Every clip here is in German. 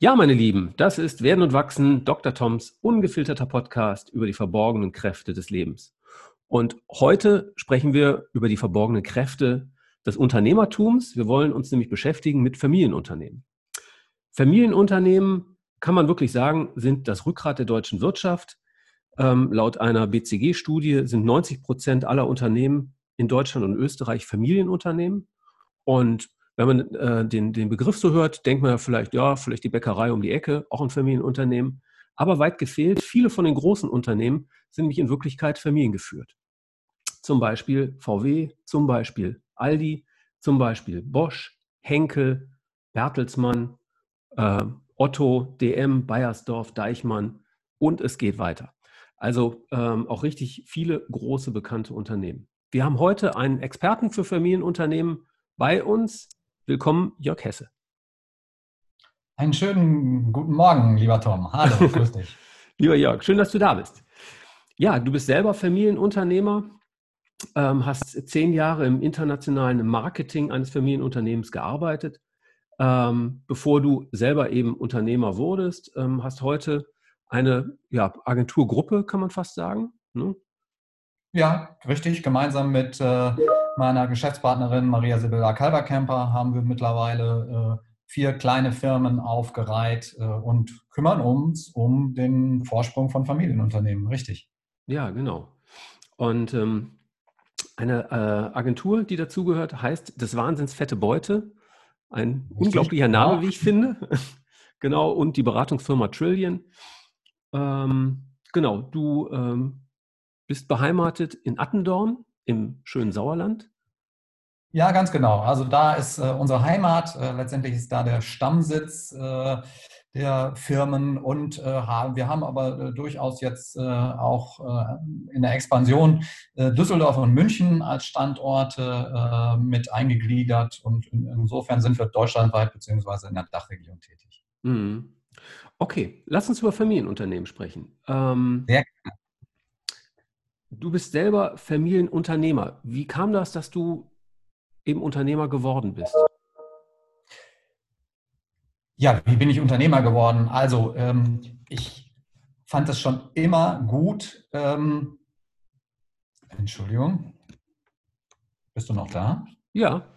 Ja, meine Lieben, das ist Werden und Wachsen, Dr. Toms ungefilterter Podcast über die verborgenen Kräfte des Lebens. Und heute sprechen wir über die verborgenen Kräfte des Unternehmertums. Wir wollen uns nämlich beschäftigen mit Familienunternehmen. Familienunternehmen, kann man wirklich sagen, sind das Rückgrat der deutschen Wirtschaft. Ähm, laut einer BCG-Studie sind 90 Prozent aller Unternehmen in Deutschland und Österreich Familienunternehmen. Und wenn man äh, den, den Begriff so hört, denkt man ja vielleicht, ja, vielleicht die Bäckerei um die Ecke, auch ein Familienunternehmen. Aber weit gefehlt, viele von den großen Unternehmen sind nämlich in Wirklichkeit familiengeführt. Zum Beispiel VW, zum Beispiel Aldi, zum Beispiel Bosch, Henkel, Bertelsmann, äh, Otto, DM, Bayersdorf, Deichmann und es geht weiter. Also ähm, auch richtig viele große bekannte Unternehmen. Wir haben heute einen Experten für Familienunternehmen bei uns, Willkommen, Jörg Hesse. Einen schönen guten Morgen, lieber Tom. Hallo, grüß dich. lieber Jörg, schön, dass du da bist. Ja, du bist selber Familienunternehmer, ähm, hast zehn Jahre im internationalen Marketing eines Familienunternehmens gearbeitet, ähm, bevor du selber eben Unternehmer wurdest, ähm, hast heute eine ja, Agenturgruppe, kann man fast sagen. Ja, richtig. Gemeinsam mit äh, meiner Geschäftspartnerin Maria Sibylla Kalberkemper haben wir mittlerweile äh, vier kleine Firmen aufgereiht äh, und kümmern uns um den Vorsprung von Familienunternehmen. Richtig. Ja, genau. Und ähm, eine äh, Agentur, die dazugehört, heißt des Wahnsinns fette Beute. Ein Richtig. unglaublicher Name, wie ich finde. genau. Und die Beratungsfirma Trillion. Ähm, genau. Du ähm, bist beheimatet in Attendorn im schönen Sauerland. Ja, ganz genau. Also da ist äh, unsere Heimat. Äh, letztendlich ist da der Stammsitz äh, der Firmen und äh, haben, wir haben aber äh, durchaus jetzt äh, auch in der Expansion Düsseldorf und München als Standorte mit eingegliedert und in, insofern sind wir deutschlandweit beziehungsweise in der Dachregion tätig. Mhm. Okay, lass uns über Familienunternehmen sprechen. Ähm, Sehr gerne. Du bist selber Familienunternehmer. Wie kam das, dass du eben Unternehmer geworden bist? Ja, wie bin ich Unternehmer geworden? Also, ähm, ich fand es schon immer gut. Ähm, Entschuldigung. Bist du noch da? Ja.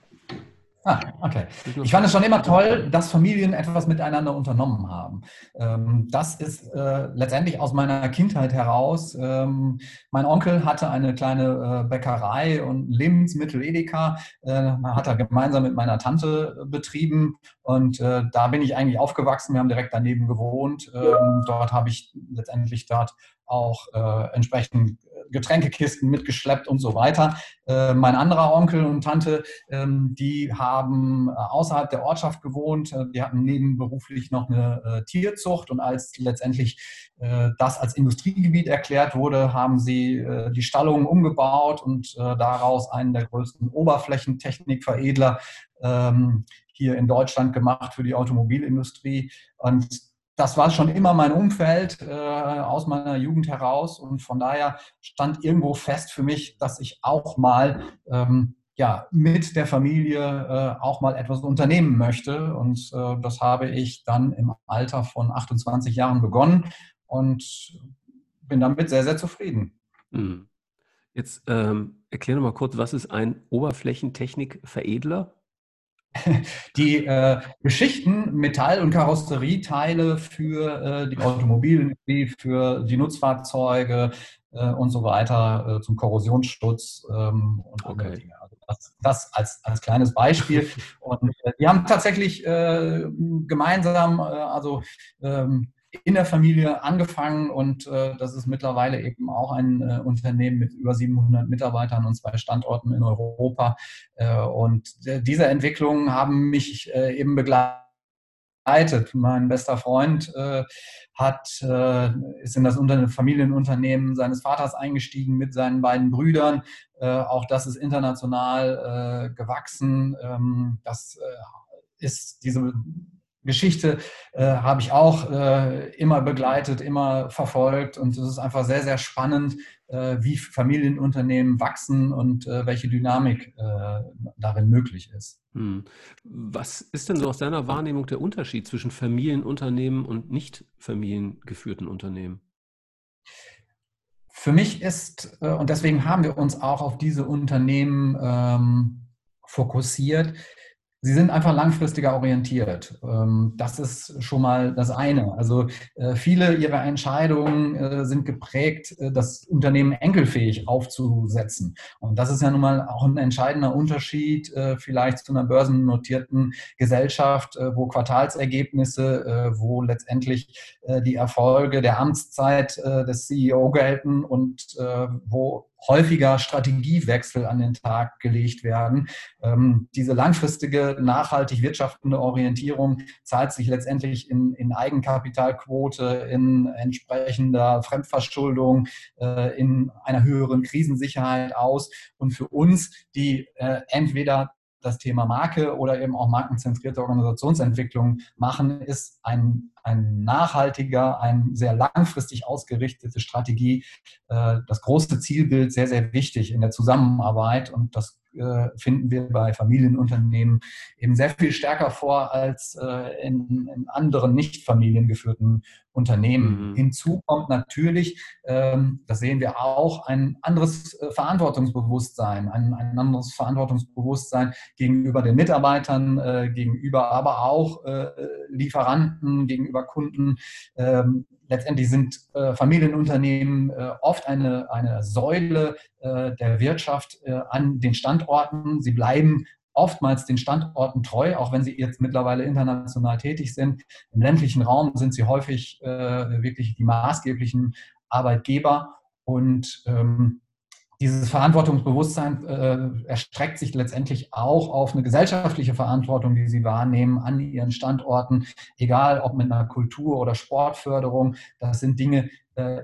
Ah, okay. Ich fand es schon immer toll, dass Familien etwas miteinander unternommen haben. Ähm, das ist äh, letztendlich aus meiner Kindheit heraus. Ähm, mein Onkel hatte eine kleine äh, Bäckerei und Lebensmittel Edeka. Äh, hat er gemeinsam mit meiner Tante betrieben und da bin ich eigentlich aufgewachsen. Wir haben direkt daneben gewohnt. Ähm, dort habe ich letztendlich dort auch entsprechend Getränkekisten mitgeschleppt und so weiter. Äh, mein anderer Onkel und Tante, ähm, die haben äh, außerhalb der Ortschaft gewohnt. Äh, die hatten nebenberuflich noch eine Tierzucht und als letztendlich das als Industriegebiet erklärt wurde, haben sie die Stallungen umgebaut und daraus einen der größten Oberflächentechnikveredler ähm, hier in Deutschland gemacht für die Automobilindustrie. Und das war schon immer mein Umfeld äh, aus meiner Jugend heraus und von daher stand irgendwo fest für mich, dass ich auch mal ähm, ja, mit der Familie äh, auch mal etwas unternehmen möchte. Und äh, das habe ich dann im Alter von 28 Jahren begonnen und bin damit sehr, sehr zufrieden. Hm. Jetzt ähm, erkläre mal kurz, was ist ein Oberflächentechnikveredler? die äh, Geschichten, Metall- und Karosserieteile für äh, die Automobilindustrie, für die Nutzfahrzeuge äh, und so weiter äh, zum Korrosionsschutz ähm, und okay. Dinge. Also das, das, als, als kleines Beispiel. und äh, wir haben tatsächlich äh, gemeinsam, also ähm, in der Familie angefangen und äh, das ist mittlerweile eben auch ein äh, Unternehmen mit über 700 Mitarbeitern und zwei Standorten in Europa. Äh, und diese Entwicklungen haben mich äh, eben begleitet. Mein bester Freund äh, hat, äh, ist in das Familienunternehmen seines Vaters eingestiegen mit seinen beiden Brüdern. auch das ist international gewachsen. Ähm, das ist diese Geschichte äh, habe ich auch äh, immer begleitet, immer verfolgt und es ist einfach sehr, sehr spannend, äh, wie Familienunternehmen wachsen und äh, welche Dynamik äh, darin möglich ist. Hm. Was ist denn so aus deiner Wahrnehmung der Unterschied zwischen Familienunternehmen und nicht familiengeführten Unternehmen? Für mich ist, äh, und deswegen haben wir uns auch auf diese Unternehmen ähm, fokussiert, Sie sind einfach langfristiger orientiert. Ähm, das ist schon mal das eine. Also äh, viele ihrer Entscheidungen äh, sind geprägt, äh, das Unternehmen enkelfähig aufzusetzen. Und das ist ja nun mal auch ein entscheidender Unterschied vielleicht zu einer börsennotierten Gesellschaft, wo Quartalsergebnisse, wo letztendlich die Erfolge der Amtszeit des CEO gelten und wo häufiger Strategiewechsel an den Tag gelegt werden. Ähm, diese langfristige, nachhaltig wirtschaftende Orientierung zahlt sich letztendlich in, in Eigenkapitalquote, in entsprechender Fremdverschuldung, äh, in einer höheren Krisensicherheit aus. Und für uns, die äh, entweder das Thema Marke oder eben auch markenzentrierte Organisationsentwicklung machen, ist ein, ein nachhaltiger, ein sehr langfristig ausgerichtete Strategie, äh, das große Zielbild sehr, sehr wichtig in der Zusammenarbeit und das finden wir bei Familienunternehmen eben sehr viel stärker vor als äh, in, in anderen nicht familiengeführten Unternehmen. Mhm. Hinzu kommt natürlich, ähm, das sehen wir auch, ein anderes äh, Verantwortungsbewusstsein, ein, ein, anderes Verantwortungsbewusstsein gegenüber den Mitarbeitern, äh, gegenüber aber auch äh, Lieferanten, gegenüber Kunden. Letztendlich sind äh, Familienunternehmen äh, oft eine, eine Säule äh, der Wirtschaft äh, an den Standorten. Sie bleiben oftmals den Standorten treu, auch wenn sie jetzt mittlerweile international tätig sind. Im ländlichen Raum sind sie häufig äh, wirklich die maßgeblichen Arbeitgeber und ähm, dieses Verantwortungsbewusstsein äh, erstreckt sich letztendlich auch auf eine gesellschaftliche Verantwortung, die sie wahrnehmen an ihren Standorten, egal ob mit einer Kultur- oder Sportförderung. Das sind Dinge,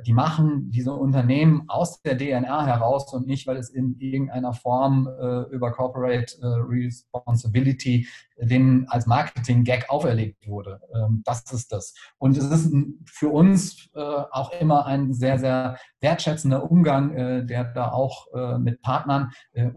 die machen diese Unternehmen aus der DNR heraus und nicht, weil es in irgendeiner Form äh, über Corporate äh, Responsibility denen als Marketing-Gag auferlegt wurde. Ähm, das ist das. Und es ist für uns äh, auch immer ein sehr, sehr wertschätzender Umgang, äh, der da auch äh, mit Partnern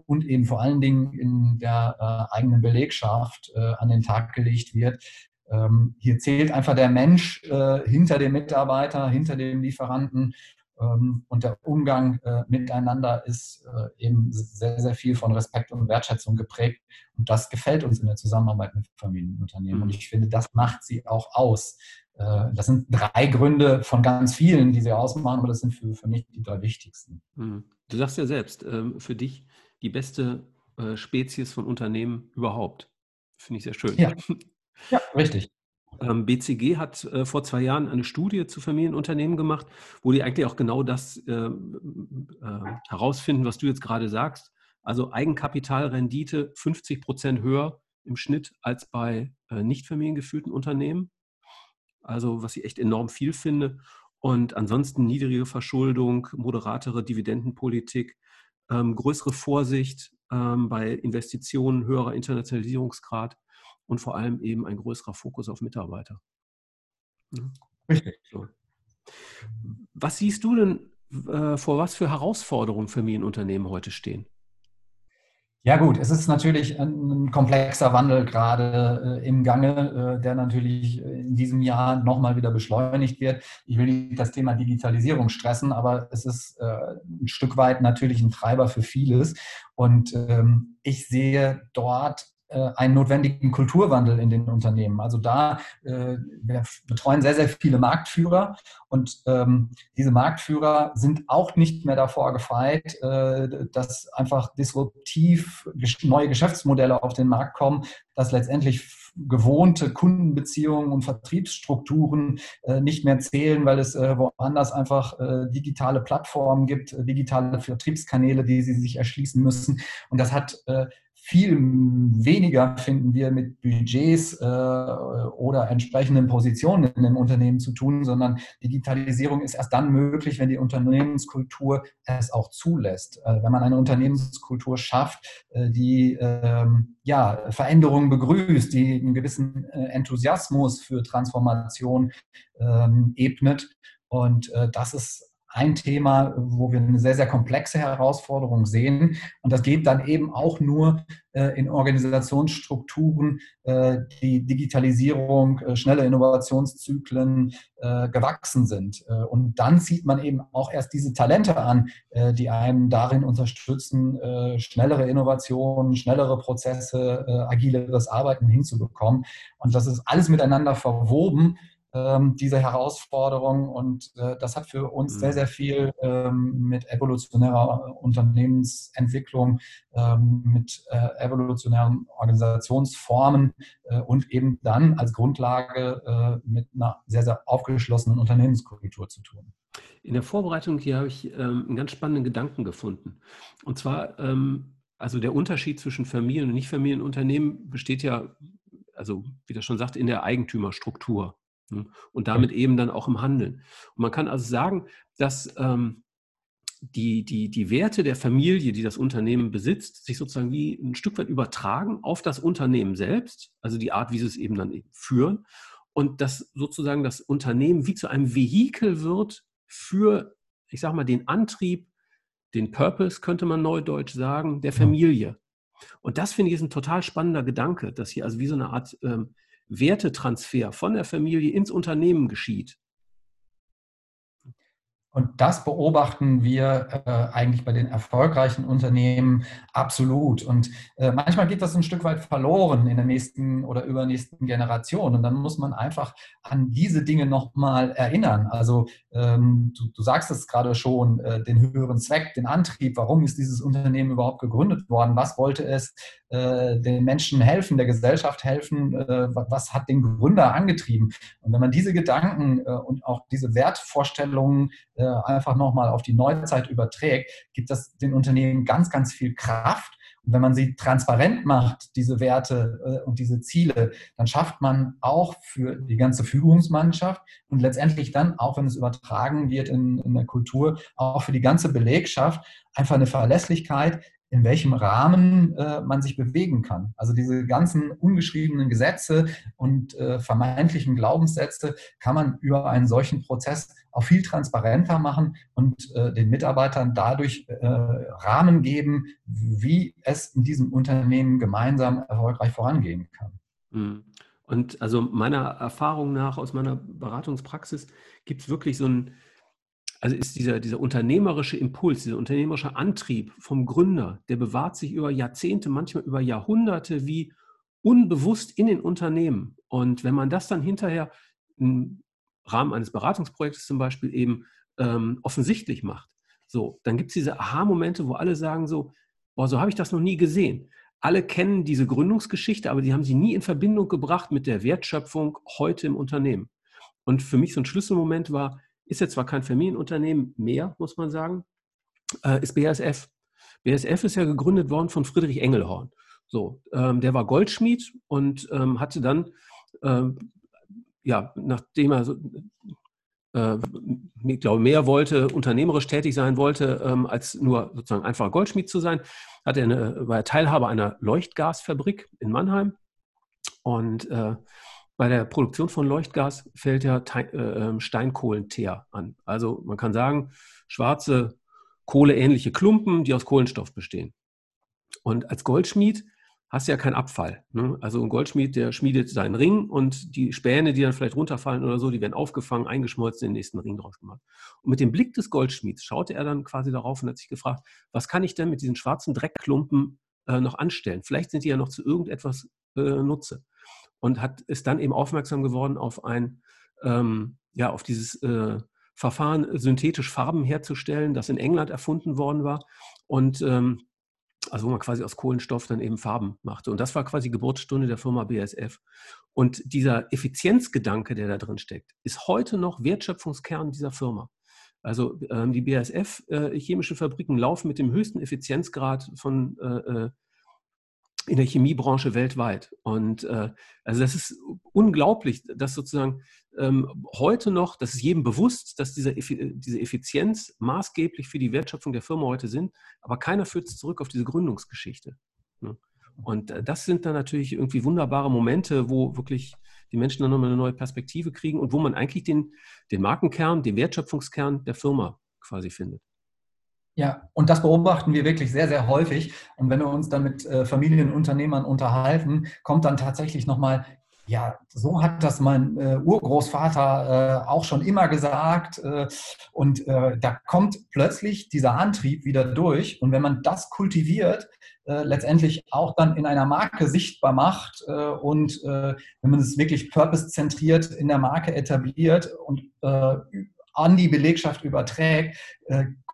und eben vor allen Dingen in der eigenen Belegschaft an den Tag gelegt wird. Ähm, hier zählt einfach der Mensch äh, hinter dem Mitarbeiter, hinter dem Lieferanten ähm, und der Umgang äh, miteinander ist äh, eben sehr, sehr viel von Respekt und Wertschätzung geprägt. Und das gefällt uns in der Zusammenarbeit mit Familienunternehmen. Und mhm. ich finde, das macht sie auch aus. Äh, das sind drei Gründe von ganz vielen, die sie ausmachen, aber das sind für, für mich die drei wichtigsten. Mhm. Du sagst ja selbst, ähm, für dich die beste äh, Spezies von Unternehmen überhaupt. Finde ich sehr schön. Ja. Ja, richtig. Ähm, BCG hat äh, vor zwei Jahren eine Studie zu Familienunternehmen gemacht, wo die eigentlich auch genau das äh, äh, herausfinden, was du jetzt gerade sagst. Also Eigenkapitalrendite 50 Prozent höher im Schnitt als bei nicht familiengeführten Unternehmen. Also was ich echt enorm viel finde. Und ansonsten niedrige Verschuldung, moderatere Dividendenpolitik, ähm, größere Vorsicht ähm, bei Investitionen, höherer Internationalisierungsgrad und vor allem eben ein größerer Fokus auf Mitarbeiter. Richtig. So. Was siehst du denn, äh, vor was für Herausforderungen Familienunternehmen heute stehen? Ja gut, es ist natürlich ein komplexer Wandel gerade äh, im Gange, äh, der natürlich in diesem Jahr nochmal wieder beschleunigt wird. Ich will nicht das Thema Digitalisierung stressen, aber es ist äh, ein Stück weit natürlich ein Treiber für vieles. Und ähm, ich sehe dort einen notwendigen Kulturwandel in den Unternehmen. Also da, äh, wir betreuen sehr, sehr viele Marktführer und ähm, diese Marktführer sind auch nicht mehr davor gefeit, äh, dass einfach disruptiv neue Geschäftsmodelle auf den Markt kommen, dass letztendlich gewohnte Kundenbeziehungen und Vertriebsstrukturen äh, nicht mehr zählen, weil es äh, woanders einfach äh, digitale Plattformen gibt, digitale Vertriebskanäle, die sie sich erschließen müssen. Und das hat viel weniger finden wir mit Budgets äh, oder entsprechenden Positionen in dem Unternehmen zu tun, sondern Digitalisierung ist erst dann möglich, wenn die Unternehmenskultur es auch zulässt. Äh, wenn man eine Unternehmenskultur schafft, äh, die ähm, ja, Veränderungen begrüßt, die einen gewissen äh, Enthusiasmus für Transformation ähm, ebnet. Und äh, das ist ein Thema, wo wir eine sehr, sehr komplexe Herausforderung sehen. Und das geht dann eben auch nur äh, in Organisationsstrukturen, äh, die Digitalisierung, äh, schnelle Innovationszyklen gewachsen sind. Und dann sieht man eben auch erst diese Talente an, die einen darin unterstützen, schnellere Innovationen, schnellere Prozesse, agileres Arbeiten hinzubekommen. Und das ist alles miteinander verwoben diese Herausforderung. Und äh, das hat für uns mhm. sehr, sehr viel ähm, mit evolutionärer Unternehmensentwicklung, ähm, mit äh, evolutionären Organisationsformen äh, und eben dann als Grundlage äh, mit einer sehr, sehr aufgeschlossenen Unternehmenskultur zu tun. In der Vorbereitung hier habe ich ähm, einen ganz spannenden Gedanken gefunden. Und zwar, ähm, also der Unterschied zwischen Familien- und Nichtfamilienunternehmen besteht ja, also wie das schon sagt, in der Eigentümerstruktur. Ne? Und damit eben dann auch im Handeln. Und man kann also sagen, dass ähm, die, die, die Werte der Familie, die das Unternehmen besitzt, sich sozusagen wie ein Stück weit übertragen auf das Unternehmen selbst, also die Art, wie sie es eben dann eben führen. Und dass sozusagen das Unternehmen wie zu einem Vehikel wird für, ich sage mal, den Antrieb, den Purpose, könnte man neudeutsch sagen, der Familie. Und das finde ich ist ein total spannender Gedanke, dass hier also wie so eine Art ähm, Wertetransfer von der Familie ins Unternehmen geschieht. Und das beobachten wir äh, eigentlich bei den erfolgreichen Unternehmen absolut. Und äh, manchmal geht das ein Stück weit verloren in der nächsten oder übernächsten Generation. Und dann muss man einfach an diese Dinge nochmal erinnern. Also ähm, du, du, sagst es gerade schon, äh, den höheren Zweck, den Antrieb, warum ist dieses Unternehmen überhaupt gegründet worden? Was wollte es äh, den Menschen helfen, der Gesellschaft helfen? Äh, was hat den Gründer angetrieben? Und wenn man diese Gedanken äh, und auch diese Wertvorstellungen einfach nochmal auf die Neuzeit überträgt, gibt das den Unternehmen ganz, ganz viel Kraft. Und wenn man sie transparent macht, diese Werte äh, und diese Ziele, dann schafft man auch für die ganze Führungsmannschaft und letztendlich dann, auch wenn es übertragen wird in, in der Kultur, auch für die ganze Belegschaft einfach eine Verlässlichkeit, in welchem Rahmen äh, man sich bewegen kann. Also diese ganzen ungeschriebenen Gesetze und äh, vermeintlichen Glaubenssätze kann man über einen solchen Prozess auch viel transparenter machen und äh, den Mitarbeitern dadurch äh, Rahmen geben, wie es in diesem Unternehmen gemeinsam erfolgreich vorangehen kann. Mhm. Und also meiner Erfahrung nach aus meiner Beratungspraxis gibt es wirklich so ein also ist dieser, dieser unternehmerische Impuls, dieser unternehmerische Antrieb vom Gründer, der bewahrt sich über Jahrzehnte, manchmal über Jahrhunderte wie unbewusst in den Unternehmen. Und wenn man das dann hinterher im Rahmen eines Beratungsprojektes zum Beispiel eben ähm, offensichtlich macht, so, dann gibt es diese Aha-Momente, wo alle sagen so, boah, so habe ich das noch nie gesehen. Alle kennen diese Gründungsgeschichte, aber die haben sie nie in Verbindung gebracht mit der Wertschöpfung heute im Unternehmen. Und für mich so ein Schlüsselmoment war, ist jetzt zwar kein Familienunternehmen mehr, muss man sagen, äh, ist BASF. BASF ist ja gegründet worden von Friedrich Engelhorn. So, ähm, der war Goldschmied und ähm, hatte dann, ähm, ja, nachdem er, äh, ich glaube, mehr wollte, unternehmerisch tätig sein wollte, ähm, als nur sozusagen einfach Goldschmied zu sein, hat er eine, war er Teilhaber einer Leuchtgasfabrik in Mannheim und äh, bei der Produktion von Leuchtgas fällt ja äh, ähm, Steinkohlenteer an. Also man kann sagen, schwarze kohleähnliche Klumpen, die aus Kohlenstoff bestehen. Und als Goldschmied hast du ja keinen Abfall. Ne? Also ein Goldschmied, der schmiedet seinen Ring und die Späne, die dann vielleicht runterfallen oder so, die werden aufgefangen, eingeschmolzen, in den nächsten Ring draus gemacht. Und mit dem Blick des Goldschmieds schaute er dann quasi darauf und hat sich gefragt, was kann ich denn mit diesen schwarzen Dreckklumpen äh, noch anstellen? Vielleicht sind die ja noch zu irgendetwas äh, Nutze und hat, ist dann eben aufmerksam geworden auf ein, ähm, ja, auf dieses äh, Verfahren, synthetisch Farben herzustellen, das in England erfunden worden war und ähm, also wo man quasi aus Kohlenstoff dann eben Farben machte. Und das war quasi Geburtsstunde der Firma BASF. Und dieser Effizienzgedanke, der da drin steckt, ist heute noch Wertschöpfungskern dieser Firma. Also ähm, die BASF äh, Fabriken laufen mit dem höchsten Effizienzgrad von äh, äh in der Chemiebranche weltweit. Und äh, also das ist unglaublich, dass sozusagen ähm, heute noch, das ist jedem bewusst, dass diese, diese Effizienz maßgeblich für die Wertschöpfung der Firma heute sind, aber keiner führt es zurück auf diese Gründungsgeschichte. Ne? Und äh, das sind dann natürlich irgendwie wunderbare Momente, wo wirklich die Menschen dann nochmal eine neue Perspektive kriegen und wo man eigentlich den, den Markenkern, den Wertschöpfungskern der Firma quasi findet. Ja, und das beobachten wir wirklich sehr, sehr häufig. Und wenn wir uns dann mit äh, Familienunternehmern unterhalten, kommt dann tatsächlich nochmal, ja, so hat das mein äh, Urgroßvater äh, auch schon immer gesagt. Äh, und äh, da kommt plötzlich dieser Antrieb wieder durch. Und wenn man das kultiviert, äh, letztendlich auch dann in einer Marke sichtbar macht und wenn man es wirklich purpose-zentriert in der Marke etabliert und an die Belegschaft überträgt,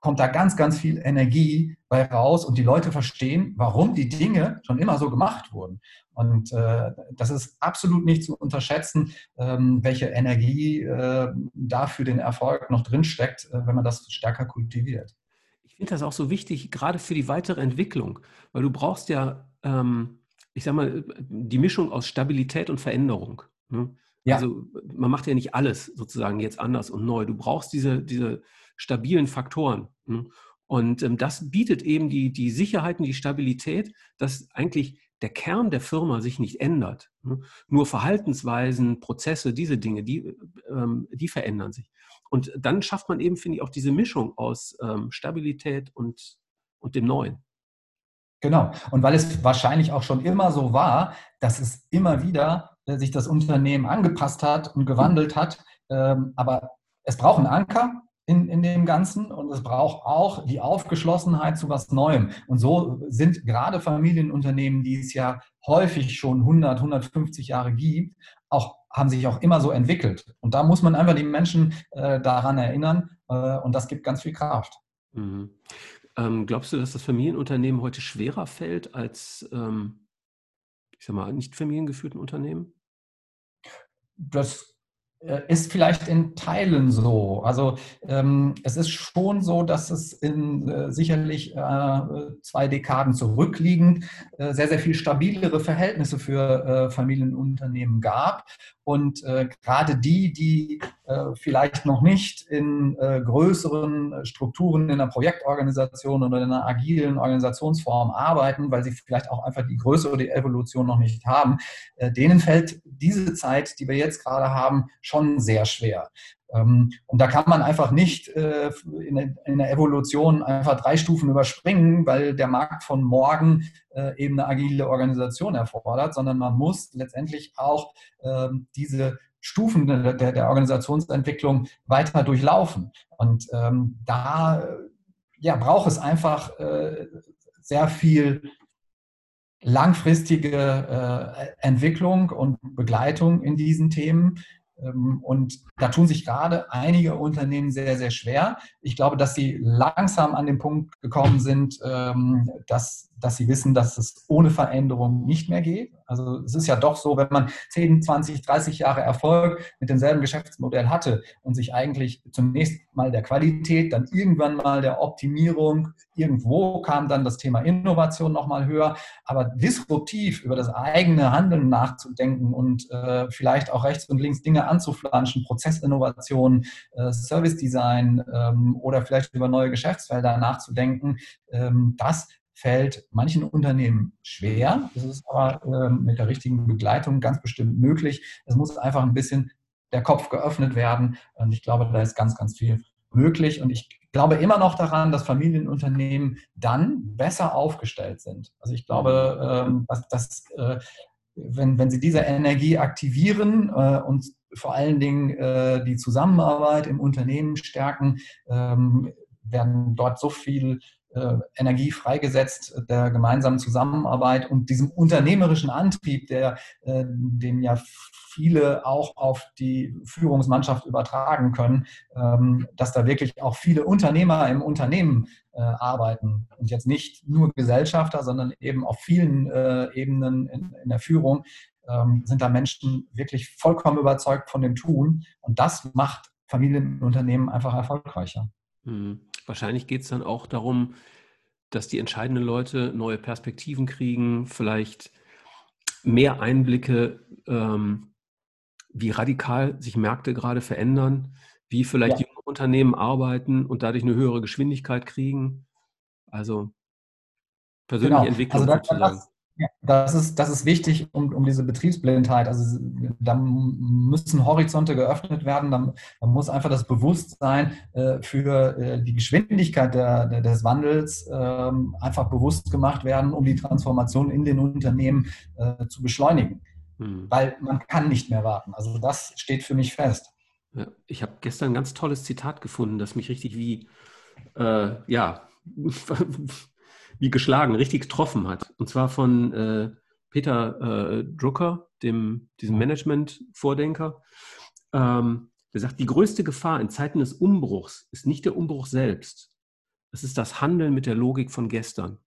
kommt da ganz, ganz viel Energie bei raus und die Leute verstehen, warum die Dinge schon immer so gemacht wurden. Und äh, das ist absolut nicht zu unterschätzen, ähm, welche Energie äh, da für den Erfolg noch drinsteckt, äh, wenn man das stärker kultiviert. Ich finde das auch so wichtig, gerade für die weitere Entwicklung, weil du brauchst ja, ähm, ich sag mal, die Mischung aus Stabilität und Veränderung. Ne? Ja. Also man macht ja nicht alles sozusagen jetzt anders und neu. Du brauchst diese, diese stabilen Faktoren. Ne? Und ähm, das bietet eben die, die Sicherheit und die Stabilität, dass eigentlich der Kern der Firma sich nicht ändert. Ne? Nur Verhaltensweisen, Prozesse, diese Dinge, die, ähm, die verändern sich. Und dann schafft man eben, finde ich, auch diese Mischung aus ähm, Stabilität und, und dem Neuen. Genau. Und weil es wahrscheinlich auch schon immer so war, dass es immer wieder sich das Unternehmen angepasst hat und gewandelt hat. Aber es braucht einen Anker in, in dem Ganzen und es braucht auch die Aufgeschlossenheit zu was Neuem. Und so sind gerade Familienunternehmen, die es ja häufig schon 100, 150 Jahre gibt, auch haben sich auch immer so entwickelt. Und da muss man einfach die Menschen äh, daran erinnern äh, und das gibt ganz viel Kraft. Mhm. Ähm, glaubst du, dass das Familienunternehmen heute schwerer fällt als ähm, ich sag mal, nicht familiengeführten Unternehmen? Das ist vielleicht in Teilen so. Also ähm, es ist schon so, dass es in äh, sicherlich äh, zwei Dekaden zurückliegend äh, sehr, sehr viel stabilere Verhältnisse für äh, Familienunternehmen gab. Und äh, gerade die, die äh, vielleicht noch nicht in äh, größeren Strukturen in einer Projektorganisation oder in einer agilen Organisationsform arbeiten, weil sie vielleicht auch einfach die Größe oder die Evolution noch nicht haben, äh, denen fällt diese Zeit, die wir jetzt gerade haben, schon sehr schwer. Ähm, und da kann man einfach nicht äh, in der Evolution einfach drei Stufen überspringen, weil der Markt von morgen äh, eben eine agile Organisation erfordert, sondern man muss letztendlich auch ähm, diese Stufen der, der Organisationsentwicklung weiter durchlaufen. Und ähm, da ja, braucht es einfach äh, sehr viel langfristige Entwicklung und Begleitung in diesen Themen. Ähm, und da tun sich gerade einige Unternehmen sehr, sehr schwer. Ich glaube, dass sie langsam an den Punkt gekommen sind, ähm, dass dass sie wissen, dass es ohne Veränderung nicht mehr geht. Also es ist ja doch so, wenn man 10, 20, 30 Jahre Erfolg mit demselben Geschäftsmodell hatte und sich eigentlich zunächst mal der Qualität, dann irgendwann mal der Optimierung, irgendwo kam dann das Thema Innovation nochmal höher, aber disruptiv über das eigene Handeln nachzudenken und äh, vielleicht auch rechts und links Dinge anzuflanschen, Prozessinnovation, äh, Service Design ähm, oder vielleicht über neue Geschäftsfelder nachzudenken, ähm, das fällt manchen Unternehmen schwer. Das ist aber äh, mit der richtigen Begleitung ganz bestimmt möglich. Es muss einfach ein bisschen der Kopf geöffnet werden. Und ich glaube, da ist ganz, ganz viel möglich. Und ich glaube immer noch daran, dass Familienunternehmen dann besser aufgestellt sind. Also ich glaube, ähm, dass, dass äh, wenn, wenn sie diese Energie aktivieren äh, und vor allen Dingen äh, die Zusammenarbeit im Unternehmen stärken, ähm, werden dort so viel Energie freigesetzt der gemeinsamen Zusammenarbeit und diesem unternehmerischen Antrieb, der, äh, den ja viele auch auf die Führungsmannschaft übertragen können, ähm, dass da wirklich auch viele Unternehmer im Unternehmen äh, arbeiten und jetzt nicht nur Gesellschafter, sondern eben auf vielen Ebenen in, der Führung ähm, sind da Menschen wirklich vollkommen überzeugt von dem Tun und das macht Familienunternehmen einfach erfolgreicher. Mhm. Wahrscheinlich geht es dann auch darum, dass die entscheidenden Leute neue Perspektiven kriegen, vielleicht mehr Einblicke, ähm, wie radikal sich Märkte gerade verändern, wie vielleicht ja. junge Unternehmen arbeiten und dadurch eine höhere Geschwindigkeit kriegen. Also persönliche genau. Entwicklung also das, sozusagen. Das, das ist, das ist wichtig, um, um diese Betriebsblindheit. Also da müssen Horizonte geöffnet werden. Da, da muss einfach das Bewusstsein äh, für äh, die Geschwindigkeit der, der, des Wandels äh, einfach bewusst gemacht werden, um die Transformation in den Unternehmen äh, zu beschleunigen. Hm. Weil man kann nicht mehr warten. Also das steht für mich fest. Ja, ich habe gestern ein ganz tolles Zitat gefunden, das mich richtig wie, äh, ja, wie geschlagen, richtig getroffen hat. Und zwar von äh, Peter äh, Drucker, dem, diesem Management-Vordenker. Ähm, der sagt, die größte Gefahr in Zeiten des Umbruchs ist nicht der Umbruch selbst. Es ist das Handeln mit der Logik von gestern.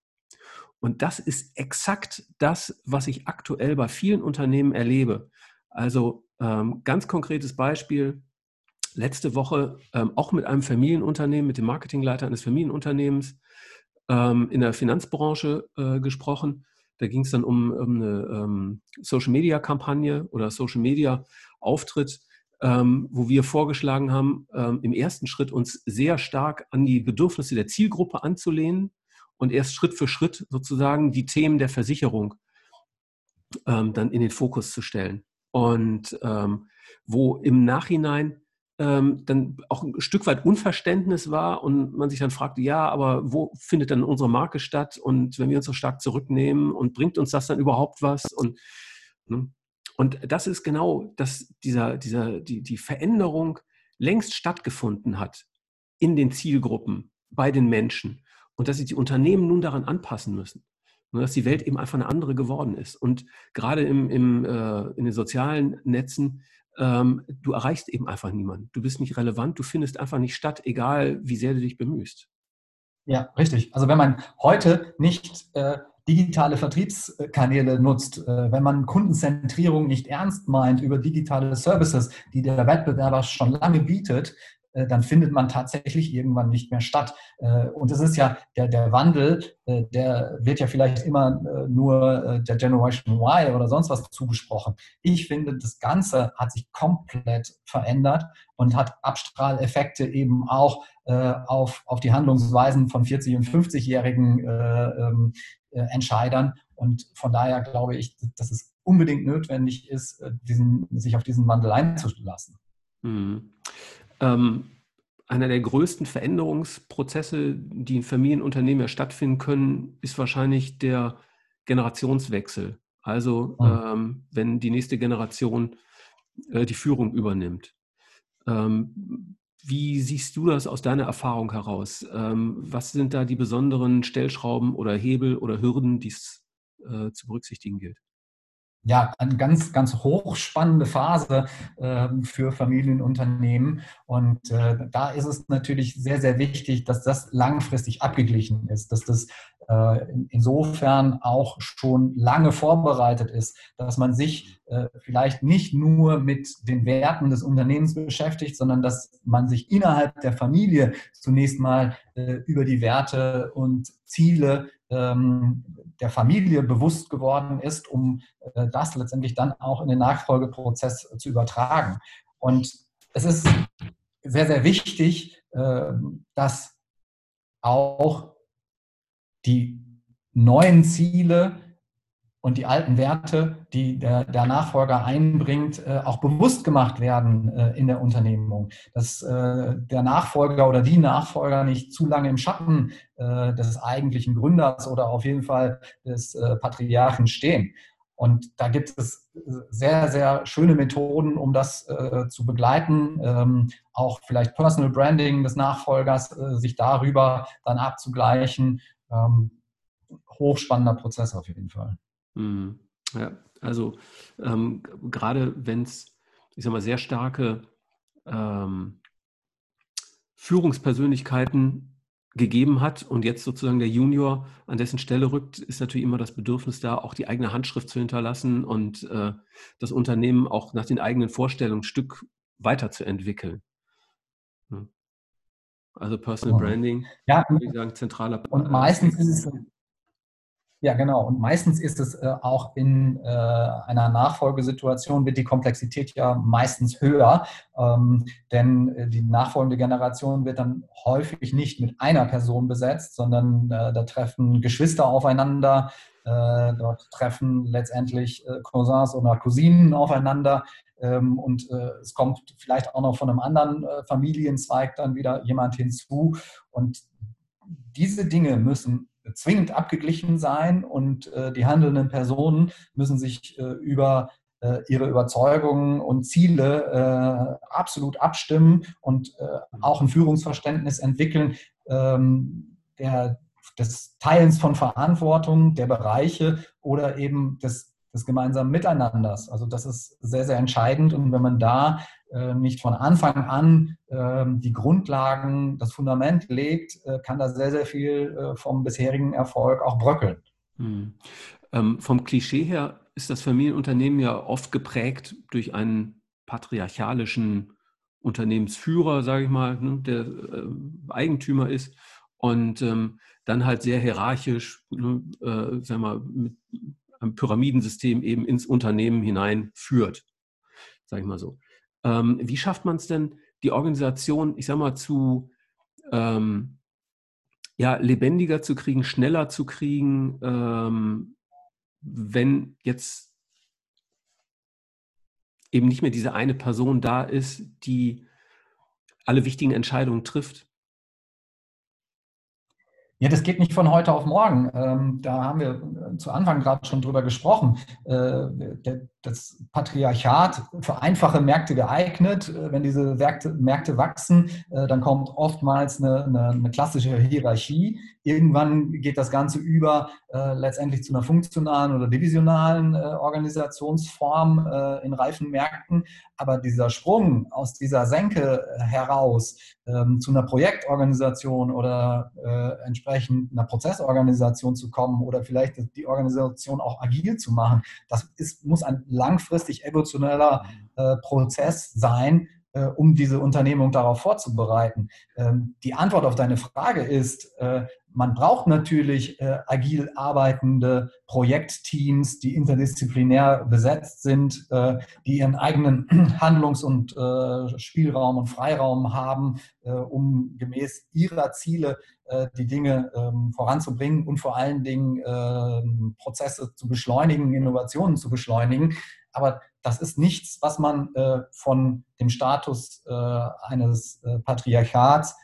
Und das ist exakt das, was ich aktuell bei vielen Unternehmen erlebe. Also ähm, ganz konkretes Beispiel. Letzte Woche ähm, auch mit einem Familienunternehmen, mit dem Marketingleiter eines Familienunternehmens, ähm, in der Finanzbranche äh, gesprochen. Da ging es dann um, um eine ähm, Social-Media-Kampagne oder Social-Media-Auftritt, ähm, wo wir vorgeschlagen haben, ähm, im ersten Schritt uns sehr stark an die Bedürfnisse der Zielgruppe anzulehnen und erst Schritt für Schritt sozusagen die Themen der Versicherung ähm, dann in den Fokus zu stellen. Und ähm, wo im Nachhinein ähm, dann auch ein Stück weit Unverständnis war und man sich dann fragte, ja, aber wo findet dann unsere Marke statt? Und wenn wir uns so stark zurücknehmen und bringt uns das dann überhaupt was? Und, ne? und das ist genau, dass dieser, dieser, die, die Veränderung längst stattgefunden hat in den Zielgruppen, bei den Menschen und dass sich die Unternehmen nun daran anpassen müssen. Und ne, dass die Welt eben einfach eine andere geworden ist. Und gerade im, im, äh, in den sozialen Netzen ähm, du erreichst eben einfach niemanden. Du bist nicht relevant, du findest einfach nicht statt, egal wie sehr du dich bemühst. Ja, richtig. Also wenn man heute nicht äh, digitale Vertriebskanäle nutzt, äh, wenn man Kundenzentrierung nicht ernst meint über digitale Services, die der Wettbewerber schon lange bietet, dann findet man tatsächlich irgendwann nicht mehr statt. Äh, und es ist ja der, der Wandel, äh, der wird ja vielleicht immer nur der Generation Y oder sonst was zugesprochen. Ich finde, das Ganze hat sich komplett verändert und hat Abstrahleffekte eben auch auf, auf die Handlungsweisen von 40- und 50-jährigen ähm, Entscheidern. Und von daher glaube ich, dass es unbedingt notwendig ist, diesen, sich auf diesen Wandel einzulassen. Mhm. Ähm, einer der größten Veränderungsprozesse, die in Familienunternehmen ja stattfinden können, ist wahrscheinlich der Generationswechsel. Also ähm, wenn die nächste Generation äh, die Führung übernimmt. Ähm, wie siehst du das aus deiner Erfahrung heraus? Ähm, was sind da die besonderen Stellschrauben oder Hebel oder Hürden, die es äh, zu berücksichtigen gilt? Ja, eine ganz, ganz hochspannende Phase äh, für Familienunternehmen. Und äh, da ist es natürlich sehr, sehr wichtig, dass das langfristig abgeglichen ist, dass das äh, insofern auch schon lange vorbereitet ist, dass man sich äh, vielleicht nicht nur mit den Werten des Unternehmens beschäftigt, sondern dass man sich innerhalb der Familie zunächst mal äh, über die Werte und Ziele der Familie bewusst geworden ist, um äh, das letztendlich dann auch in den Nachfolgeprozess zu übertragen. Und es ist sehr, sehr wichtig, äh, dass auch die neuen Ziele und die alten Werte, die der, der Nachfolger einbringt, äh, auch bewusst gemacht werden äh, in der Unternehmung. Dass äh, der Nachfolger oder die Nachfolger nicht zu lange im Schatten äh, des eigentlichen Gründers oder auf jeden Fall des äh, Patriarchen stehen. Und da gibt es sehr, sehr schöne Methoden, um das äh, zu begleiten. Ähm, auch vielleicht Personal Branding des Nachfolgers, sich darüber dann abzugleichen. Ähm, hochspannender Prozess auf jeden Fall. Mhm. Ja, also ähm, gerade wenn es, ich sag mal, sehr starke ähm, Führungspersönlichkeiten gegeben hat und jetzt sozusagen der Junior an dessen Stelle rückt, ist natürlich immer das Bedürfnis da, auch die eigene Handschrift zu hinterlassen und äh, das Unternehmen auch nach den eigenen Vorstellungen ein Stück weiterzuentwickeln. Hm. Also Personal Branding, ja, würde ich sagen, zentraler Und meistens ist es ja, genau. Und meistens ist es äh, auch in äh, einer Nachfolgesituation, wird die Komplexität ja meistens höher, ähm, denn äh, die nachfolgende Generation wird dann häufig nicht mit einer Person besetzt, sondern äh, da treffen Geschwister aufeinander, äh, dort treffen letztendlich äh, Cousins oder Cousinen aufeinander. Ähm, und es kommt vielleicht auch noch von einem anderen Familienzweig dann wieder jemand hinzu. Und diese Dinge müssen zwingend abgeglichen sein und äh, die handelnden Personen müssen sich äh, über äh, ihre Überzeugungen und Ziele äh, absolut abstimmen und äh, auch ein Führungsverständnis entwickeln, ähm, der, des Teilens von Verantwortung, der Bereiche oder eben des des gemeinsamen Miteinanders. Also das ist sehr, sehr entscheidend. Und wenn man da äh, nicht von Anfang an äh, die Grundlagen, das Fundament legt, äh, kann da sehr, sehr viel äh, vom bisherigen Erfolg auch bröckeln. Hm. Ähm, vom Klischee her ist das Familienunternehmen ja oft geprägt durch einen patriarchalischen Unternehmensführer, sage ich mal, ne, der äh, Eigentümer ist und ähm, dann halt sehr hierarchisch, ne, äh, sag mal, mit Pyramidensystem eben ins Unternehmen hinein führt, sage ich mal so. Ähm, wie schafft man es denn, die Organisation, ich sage mal, zu ähm, ja, lebendiger zu kriegen, schneller zu kriegen, ähm, wenn jetzt eben nicht mehr diese eine Person da ist, die alle wichtigen Entscheidungen trifft? Ja, das geht nicht von heute auf morgen. Ähm, da haben wir äh, zu Anfang gerade schon drüber gesprochen. Äh, das Patriarchat für einfache Märkte geeignet. Äh, wenn diese Märkte, Märkte wachsen, äh, dann kommt oftmals eine, eine, eine, klassische Hierarchie. Irgendwann geht das Ganze über äh, letztendlich zu einer funktionalen oder divisionalen äh, Organisationsform in reifen Märkten. Aber dieser Sprung aus dieser Senke heraus ähm, zu einer Projektorganisation oder äh, entsprechend einer Prozessorganisation zu kommen oder vielleicht die Organisation auch agil zu machen, das ist, muss ein langfristig evolutionärer äh, Prozess sein, äh, um diese Unternehmung darauf vorzubereiten. Ähm, die Antwort auf deine Frage ist, äh, man braucht natürlich äh, agil arbeitende Projektteams, die interdisziplinär besetzt sind, äh, die ihren eigenen Handlungs- und äh, Spielraum und Freiraum haben, äh, um gemäß ihrer Ziele äh, die Dinge ähm, voranzubringen und vor allen Dingen ähm, Prozesse zu beschleunigen, Innovationen zu beschleunigen. Aber das ist nichts, was man äh, von dem Status eines Patriarchats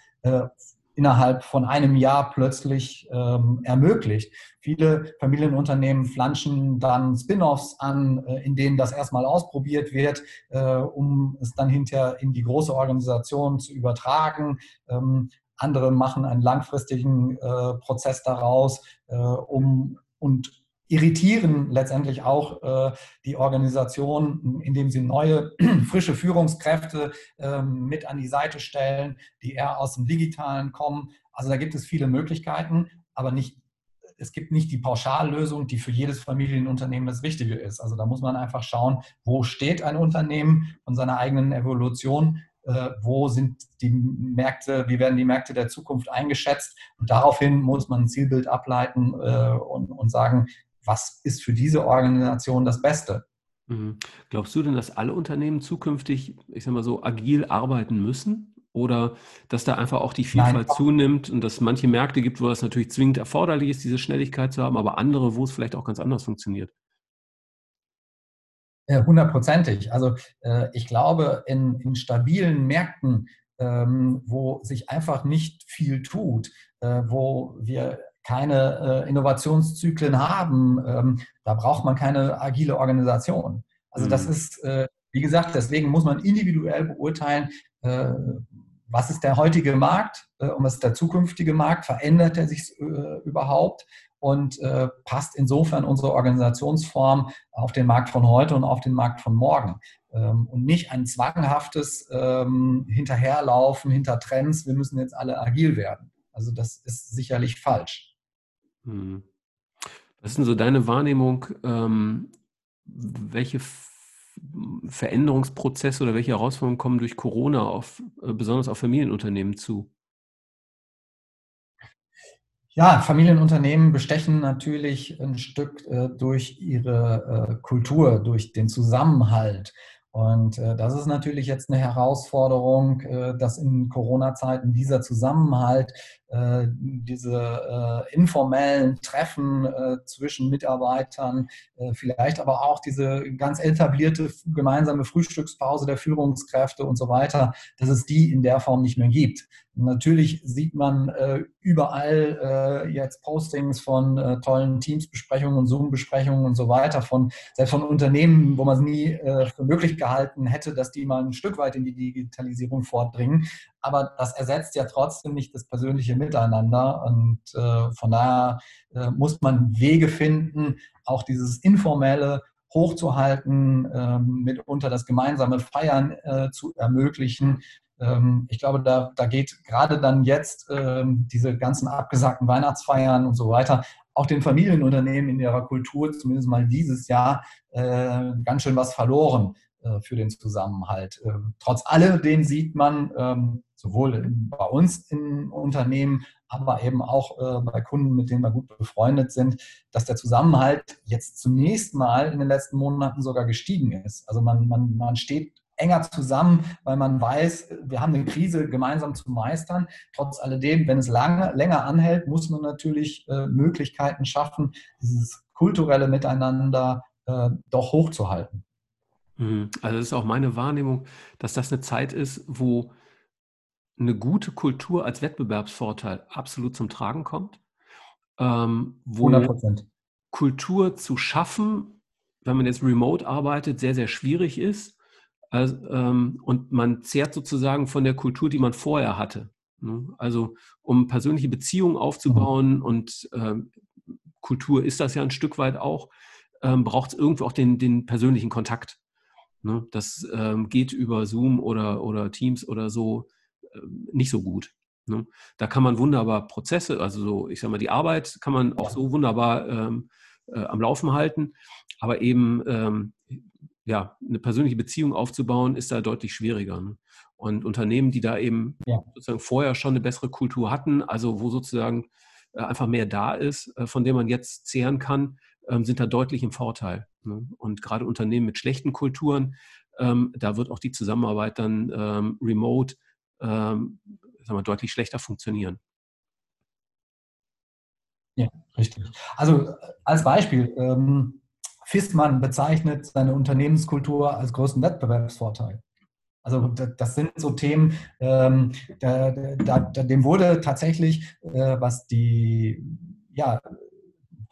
innerhalb von einem Jahr plötzlich ähm, ermöglicht. Viele Familienunternehmen flanschen dann Spin-offs an, äh, in denen das erstmal ausprobiert wird, äh, um es dann hinterher in die große Organisation zu übertragen. Ähm, andere machen einen langfristigen äh, Prozess daraus, äh, um und irritieren letztendlich auch äh, die Organisation, indem sie neue, frische Führungskräfte äh, mit an die Seite stellen, die eher aus dem Digitalen kommen. Also da gibt es viele Möglichkeiten, aber nicht, es gibt nicht die Pauschallösung, die für jedes Familienunternehmen das Richtige ist. Also da muss man einfach schauen, wo steht ein Unternehmen von seiner eigenen Evolution, äh, wo sind die Märkte, wie werden die Märkte der Zukunft eingeschätzt. Und daraufhin muss man ein Zielbild ableiten äh, und, und sagen, was ist für diese Organisation das Beste. Mhm. Glaubst du denn, dass alle Unternehmen zukünftig, ich sag mal so, agil arbeiten müssen? Oder dass da einfach auch die Vielfalt Nein. zunimmt und dass es manche Märkte gibt, wo das natürlich zwingend erforderlich ist, diese Schnelligkeit zu haben, aber andere, wo es vielleicht auch ganz anders funktioniert? Hundertprozentig. Also äh, ich glaube, in, in stabilen Märkten, ähm, wo sich einfach nicht viel tut, äh, wo wir keine äh, Innovationszyklen haben, ähm, da braucht man keine agile Organisation. Also das mhm. ist, äh, wie gesagt, deswegen muss man individuell beurteilen, äh, was ist der heutige Markt äh, und was ist der zukünftige Markt, verändert er sich äh, überhaupt und äh, passt insofern unsere Organisationsform auf den Markt von heute und auf den Markt von morgen. Ähm, und nicht ein zwanghaftes ähm, Hinterherlaufen hinter Trends, wir müssen jetzt alle agil werden. Also das ist sicherlich falsch. Hm. Was ist denn so deine Wahrnehmung, ähm, welche Veränderungsprozesse oder welche Herausforderungen kommen durch Corona auf, äh, besonders auf Familienunternehmen zu? Ja, Familienunternehmen bestechen natürlich ein Stück äh, durch ihre äh, Kultur, durch den Zusammenhalt. Und äh, das ist natürlich jetzt eine Herausforderung, äh, dass in Corona-Zeiten dieser Zusammenhalt, diese äh, informellen Treffen äh, zwischen Mitarbeitern, äh, vielleicht aber auch diese ganz etablierte gemeinsame Frühstückspause der Führungskräfte und so weiter, dass es die in der Form nicht mehr gibt. Natürlich sieht man äh, überall äh, jetzt Postings von äh, tollen Teams-Besprechungen und Zoom-Besprechungen und so weiter, von, selbst von Unternehmen, wo man es nie äh, für möglich gehalten hätte, dass die mal ein Stück weit in die Digitalisierung vordringen. Aber das ersetzt ja trotzdem nicht das persönliche Miteinander. Und äh, von daher äh, muss man Wege finden, auch dieses informelle hochzuhalten, ähm, mitunter das gemeinsame Feiern zu ermöglichen ähm, ich glaube, da, da geht gerade dann jetzt ähm, diese ganzen abgesagten Weihnachtsfeiern und so weiter auch den Familienunternehmen in ihrer Kultur, zumindest mal dieses Jahr, äh, ganz schön was verloren äh, für den Zusammenhalt. Ähm, trotz alledem sieht man, sowohl bei uns im Unternehmen, aber eben auch äh, bei Kunden, mit denen wir gut befreundet sind, dass der Zusammenhalt jetzt zunächst mal in den letzten Monaten sogar gestiegen ist. Also man, man, man steht enger zusammen, weil man weiß, wir haben eine Krise gemeinsam zu meistern. Trotz alledem, wenn es lange, länger anhält, muss man natürlich äh, Möglichkeiten schaffen, dieses kulturelle Miteinander äh, doch hochzuhalten. Mhm. Also das ist auch meine Wahrnehmung, dass das eine Zeit ist, wo eine gute Kultur als Wettbewerbsvorteil absolut zum Tragen kommt. Ähm, wo 100%. Kultur zu schaffen, wenn man jetzt remote arbeitet, sehr, sehr schwierig ist also, ähm, und man zehrt sozusagen von der Kultur, die man vorher hatte. Ne? Also um persönliche Beziehungen aufzubauen mhm. und ähm, Kultur ist das ja ein Stück weit auch, ähm, braucht es irgendwo auch den, den persönlichen Kontakt. Ne? Das ähm, geht über Zoom oder, oder Teams oder so äh, nicht so gut. Ne? Da kann man wunderbar Prozesse, also so, ich sag mal, die Arbeit kann man auch so wunderbar ähm, äh, am Laufen halten, aber eben ähm, ja, eine persönliche Beziehung aufzubauen, ist da deutlich schwieriger. Ne? Und Unternehmen, die da eben ja. sozusagen vorher schon eine bessere Kultur hatten, also wo sozusagen äh, einfach mehr da ist, äh, von dem man jetzt zehren kann, ähm, sind da deutlich im Vorteil. Ne? Und gerade Unternehmen mit schlechten Kulturen, ähm, da wird auch die Zusammenarbeit dann ähm, remote sagen wir, deutlich schlechter funktionieren. Ja, richtig. Also als Beispiel, Fissmann bezeichnet seine Unternehmenskultur als größten Wettbewerbsvorteil. Also das sind so Themen, ähm, da, da, dem wurde tatsächlich, äh, was die, ja,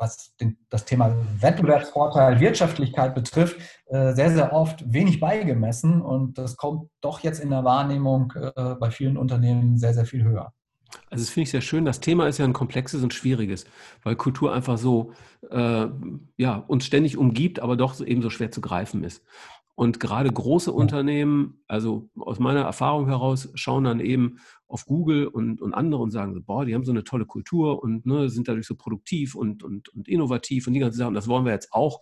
was den, das Thema Wettbewerbsvorteil, Wirtschaftlichkeit betrifft, äh, sehr, sehr oft wenig beigemessen und das kommt doch jetzt in der Wahrnehmung äh, bei vielen Unternehmen sehr, sehr viel höher. Also das finde ich sehr schön. Das Thema ist ja ein komplexes und schwieriges, weil Kultur einfach so äh, ja, uns ständig umgibt, aber doch eben so schwer zu greifen ist. Und gerade große Unternehmen, also aus meiner Erfahrung heraus, schauen dann eben auf Google und, und andere und sagen so, boah, die haben so eine tolle Kultur und ne, sind dadurch so produktiv und, und, und innovativ und die ganzen Sachen, das wollen wir jetzt auch.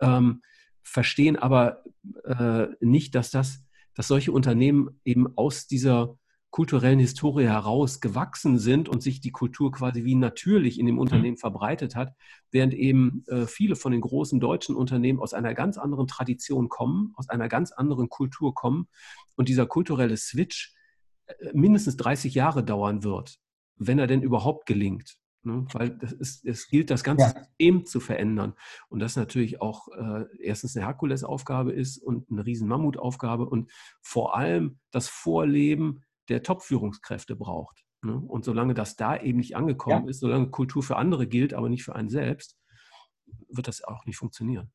Ähm, verstehen aber äh, nicht, dass das, dass solche Unternehmen eben aus dieser kulturellen Historie heraus gewachsen sind und sich die Kultur quasi wie natürlich in dem mhm. Unternehmen verbreitet hat, während eben äh, viele von den großen deutschen Unternehmen aus einer ganz anderen Tradition kommen, aus einer ganz anderen Kultur kommen und dieser kulturelle Switch äh, mindestens 30 Jahre dauern wird, wenn er denn überhaupt gelingt. Ne? Weil ist, es gilt, das ganze ja. System zu verändern. Und das natürlich auch äh, erstens eine Herkulesaufgabe ist und eine riesen Mammutaufgabe und vor allem das Vorleben der Top-Führungskräfte braucht. Ne? Und solange das da eben nicht angekommen ja. ist, solange Kultur für andere gilt, aber nicht für einen selbst, wird das auch nicht funktionieren.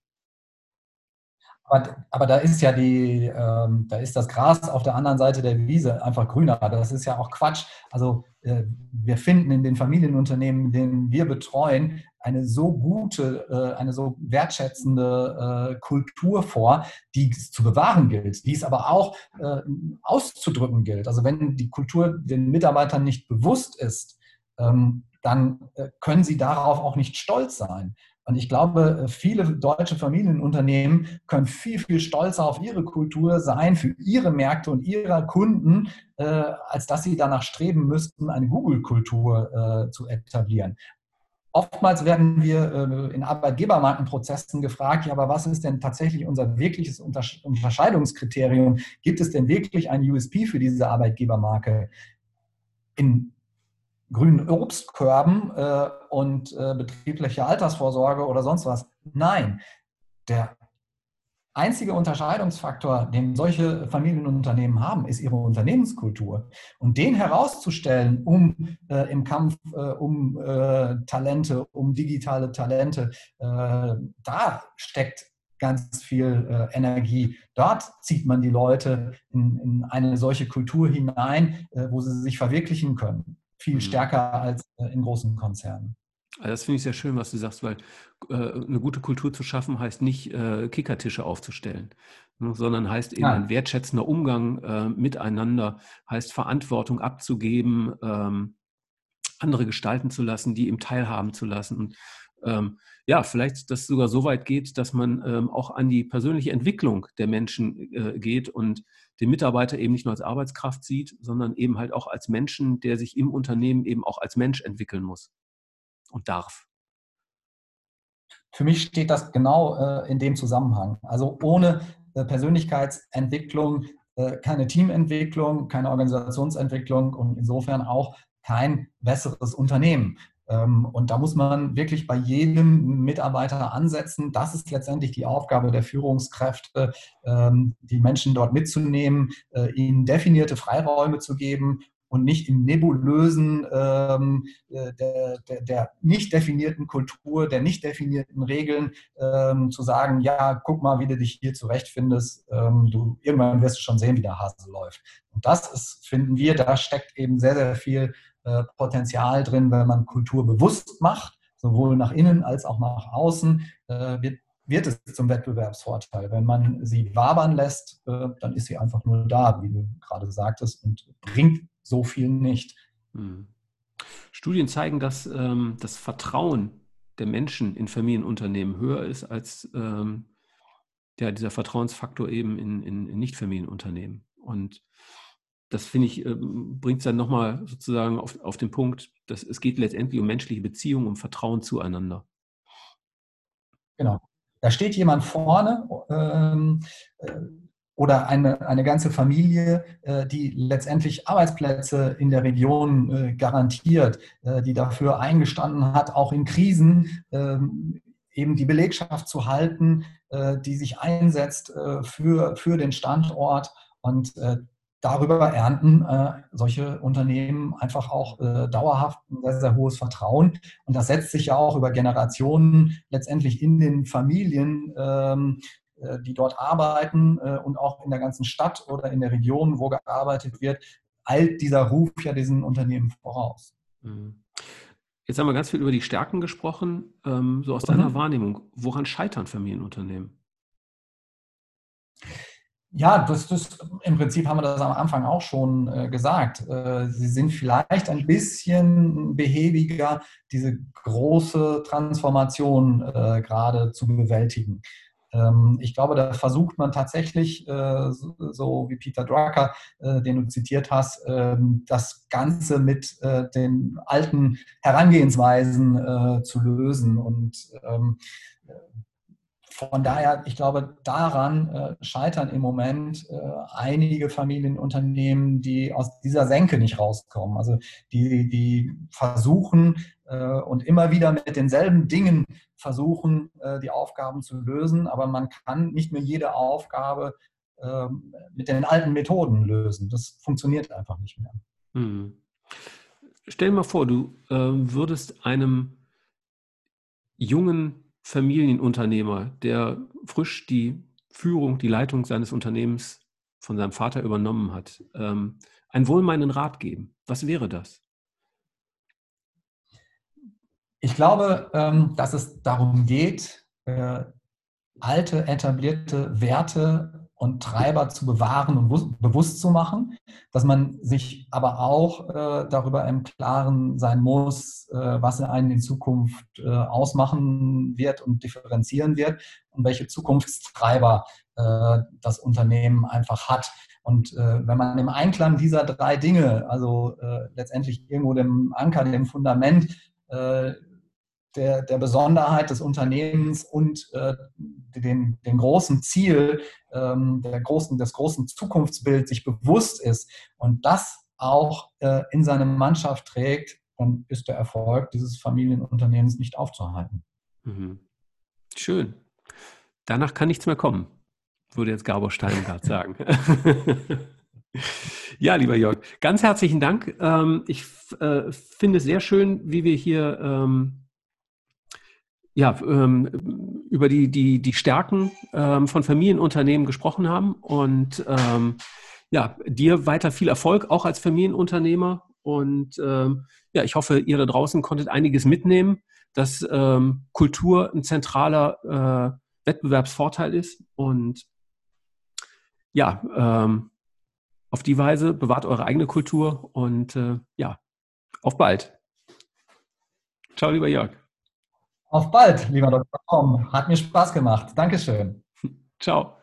Aber, aber da ist ja die, ähm, da ist das Gras auf der anderen Seite der Wiese einfach grüner. Das ist ja auch Quatsch. Also äh, wir finden in den Familienunternehmen, denen wir betreuen, eine so gute, äh, eine so wertschätzende äh, Kultur vor, die es zu bewahren gilt, die es aber auch äh, auszudrücken gilt. Also wenn die Kultur den Mitarbeitern nicht bewusst ist, ähm, dann äh, können sie darauf auch nicht stolz sein. Und ich glaube, viele deutsche Familienunternehmen können viel, viel stolzer auf ihre Kultur sein, für ihre Märkte und ihre Kunden, äh, als dass sie danach streben müssten, eine Google-Kultur äh, zu etablieren. Oftmals werden wir äh, in Arbeitgebermarkenprozessen gefragt, ja, aber was ist denn tatsächlich unser wirkliches Unterscheidungskriterium? Gibt es denn wirklich ein USP für diese Arbeitgebermarke? In grünen Obstkörben äh, und äh, betriebliche Altersvorsorge oder sonst was. Nein, der einzige Unterscheidungsfaktor, den solche Familienunternehmen haben, ist ihre Unternehmenskultur. Und den herauszustellen, um äh, im Kampf äh, um äh, Talente, um digitale Talente, äh, da steckt ganz viel äh, Energie. Dort zieht man die Leute in, in eine solche Kultur hinein, äh, wo sie sich verwirklichen können. Viel mhm. stärker als in großen Konzernen. Also das finde ich sehr schön, was du sagst, weil äh, eine gute Kultur zu schaffen heißt nicht äh, Kickertische aufzustellen, ne, sondern heißt eben ja. ein wertschätzender Umgang äh, miteinander, heißt Verantwortung abzugeben, ähm, andere gestalten zu lassen, die ihm teilhaben zu lassen. Und ähm, ja, vielleicht, dass es sogar so weit geht, dass man ähm, auch an die persönliche Entwicklung der Menschen äh, geht und den Mitarbeiter eben nicht nur als Arbeitskraft sieht, sondern eben halt auch als Menschen, der sich im Unternehmen eben auch als Mensch entwickeln muss und darf? Für mich steht das genau äh, in dem Zusammenhang. Also ohne äh, Persönlichkeitsentwicklung äh, keine Teamentwicklung, keine Organisationsentwicklung und insofern auch kein besseres Unternehmen. Ähm, und da muss man wirklich bei jedem Mitarbeiter ansetzen. Das ist letztendlich die Aufgabe der Führungskräfte, ähm, die Menschen dort mitzunehmen, äh, ihnen definierte Freiräume zu geben und nicht im nebulösen ähm, äh, der, der, der, nicht definierten Kultur, der nicht definierten Regeln zu sagen, ja, guck mal, wie du dich hier zurechtfindest, du, irgendwann wirst du schon sehen, wie der Hase läuft. Und das ist, finden wir, da steckt eben sehr, sehr viel Potenzial drin, wenn man Kultur bewusst macht, sowohl nach innen als auch nach außen, äh, wird wird es zum Wettbewerbsvorteil. Wenn man sie wabern lässt, äh, dann ist sie einfach nur da, wie du gerade sagtest, und bringt so viel nicht. Hm. Studien zeigen, dass ähm, das Vertrauen der Menschen in Familienunternehmen höher ist als ähm, ja, dieser Vertrauensfaktor eben in, in, in Nicht-Familienunternehmen. Und das finde ich, ähm, bringt es dann nochmal sozusagen auf, auf den Punkt, dass es geht letztendlich um menschliche Beziehungen, um Vertrauen zueinander. Genau. Da steht jemand vorne, ähm, äh, oder eine, eine ganze Familie, äh, die letztendlich Arbeitsplätze in der Region äh, garantiert, äh, die dafür eingestanden hat, auch in Krisen ähm, eben die Belegschaft zu halten, die sich einsetzt für, für den Standort. Und darüber ernten solche Unternehmen einfach auch dauerhaft ein sehr, sehr hohes Vertrauen. Und das setzt sich ja auch über Generationen letztendlich in den Familien ähm, äh, die dort arbeiten äh, und auch in der ganzen Stadt oder in der Region, wo gearbeitet wird, eilt dieser Ruf ja diesen Unternehmen voraus. Mhm. Jetzt haben wir ganz viel über die Stärken gesprochen. Ähm, so aus deiner mhm. Wahrnehmung, woran scheitern Familienunternehmen? Ja, das, das, im Prinzip haben wir das am Anfang auch schon äh, gesagt. Äh, sie sind vielleicht ein bisschen behäbiger, diese große Transformation äh, gerade zu bewältigen. Ähm, ich glaube, da versucht man tatsächlich, äh, so wie Peter Drucker, äh, den du zitiert hast, ähm, das Ganze mit äh, den alten Herangehensweisen zu lösen. Und ähm, von daher, ich glaube, daran scheitern im Moment einige Familienunternehmen, die aus dieser Senke nicht rauskommen. Also die, die versuchen, äh, und immer wieder mit denselben Dingen versuchen, äh, die Aufgaben zu lösen. Aber man kann nicht mehr jede Aufgabe ähm, mit den alten Methoden lösen. Das funktioniert einfach nicht mehr. Hm. Stell dir mal vor, du äh, würdest einem jungen Familienunternehmer, der frisch die Führung, die Leitung seines Unternehmens von seinem Vater übernommen hat, ähm, einen wohlmeinenden Rat geben. Was wäre das? Ich glaube, ähm, dass es darum geht, äh, alte, etablierte Werte und Treiber zu bewahren und bewusst zu machen, dass man sich aber auch äh, darüber im Klaren sein muss, äh, was einen in Zukunft äh, ausmachen wird und differenzieren wird und welche Zukunftstreiber äh, das Unternehmen einfach hat. Und äh, wenn man im Einklang dieser drei Dinge, also äh, letztendlich irgendwo dem Anker, dem Fundament, der, der Besonderheit des Unternehmens und äh, den, den großen Ziel, ähm, der großen, des großen Zukunftsbilds sich bewusst ist und das auch äh, in seine Mannschaft trägt, dann ist der Erfolg dieses Familienunternehmens nicht aufzuhalten. Mhm. Schön. Danach kann nichts mehr kommen, würde jetzt Gabor Steingart sagen. ja, lieber Jörg, ganz herzlichen Dank. Ähm, ich äh, finde es sehr schön, wie wir hier ähm, ja, ähm, über die, die, die Stärken ähm, von Familienunternehmen gesprochen haben. Und ähm, ja, dir weiter viel Erfolg, auch als Familienunternehmer. Und ähm, ja, ich hoffe, ihr da draußen konntet einiges mitnehmen, dass ähm, Kultur ein zentraler äh, Wettbewerbsvorteil ist. Und ja, ähm, auf die Weise bewahrt eure eigene Kultur und äh, ja, auf bald. Ciao, lieber Jörg. Auf bald, lieber Dr. Tom. Hat mir Spaß gemacht. Dankeschön. Ciao.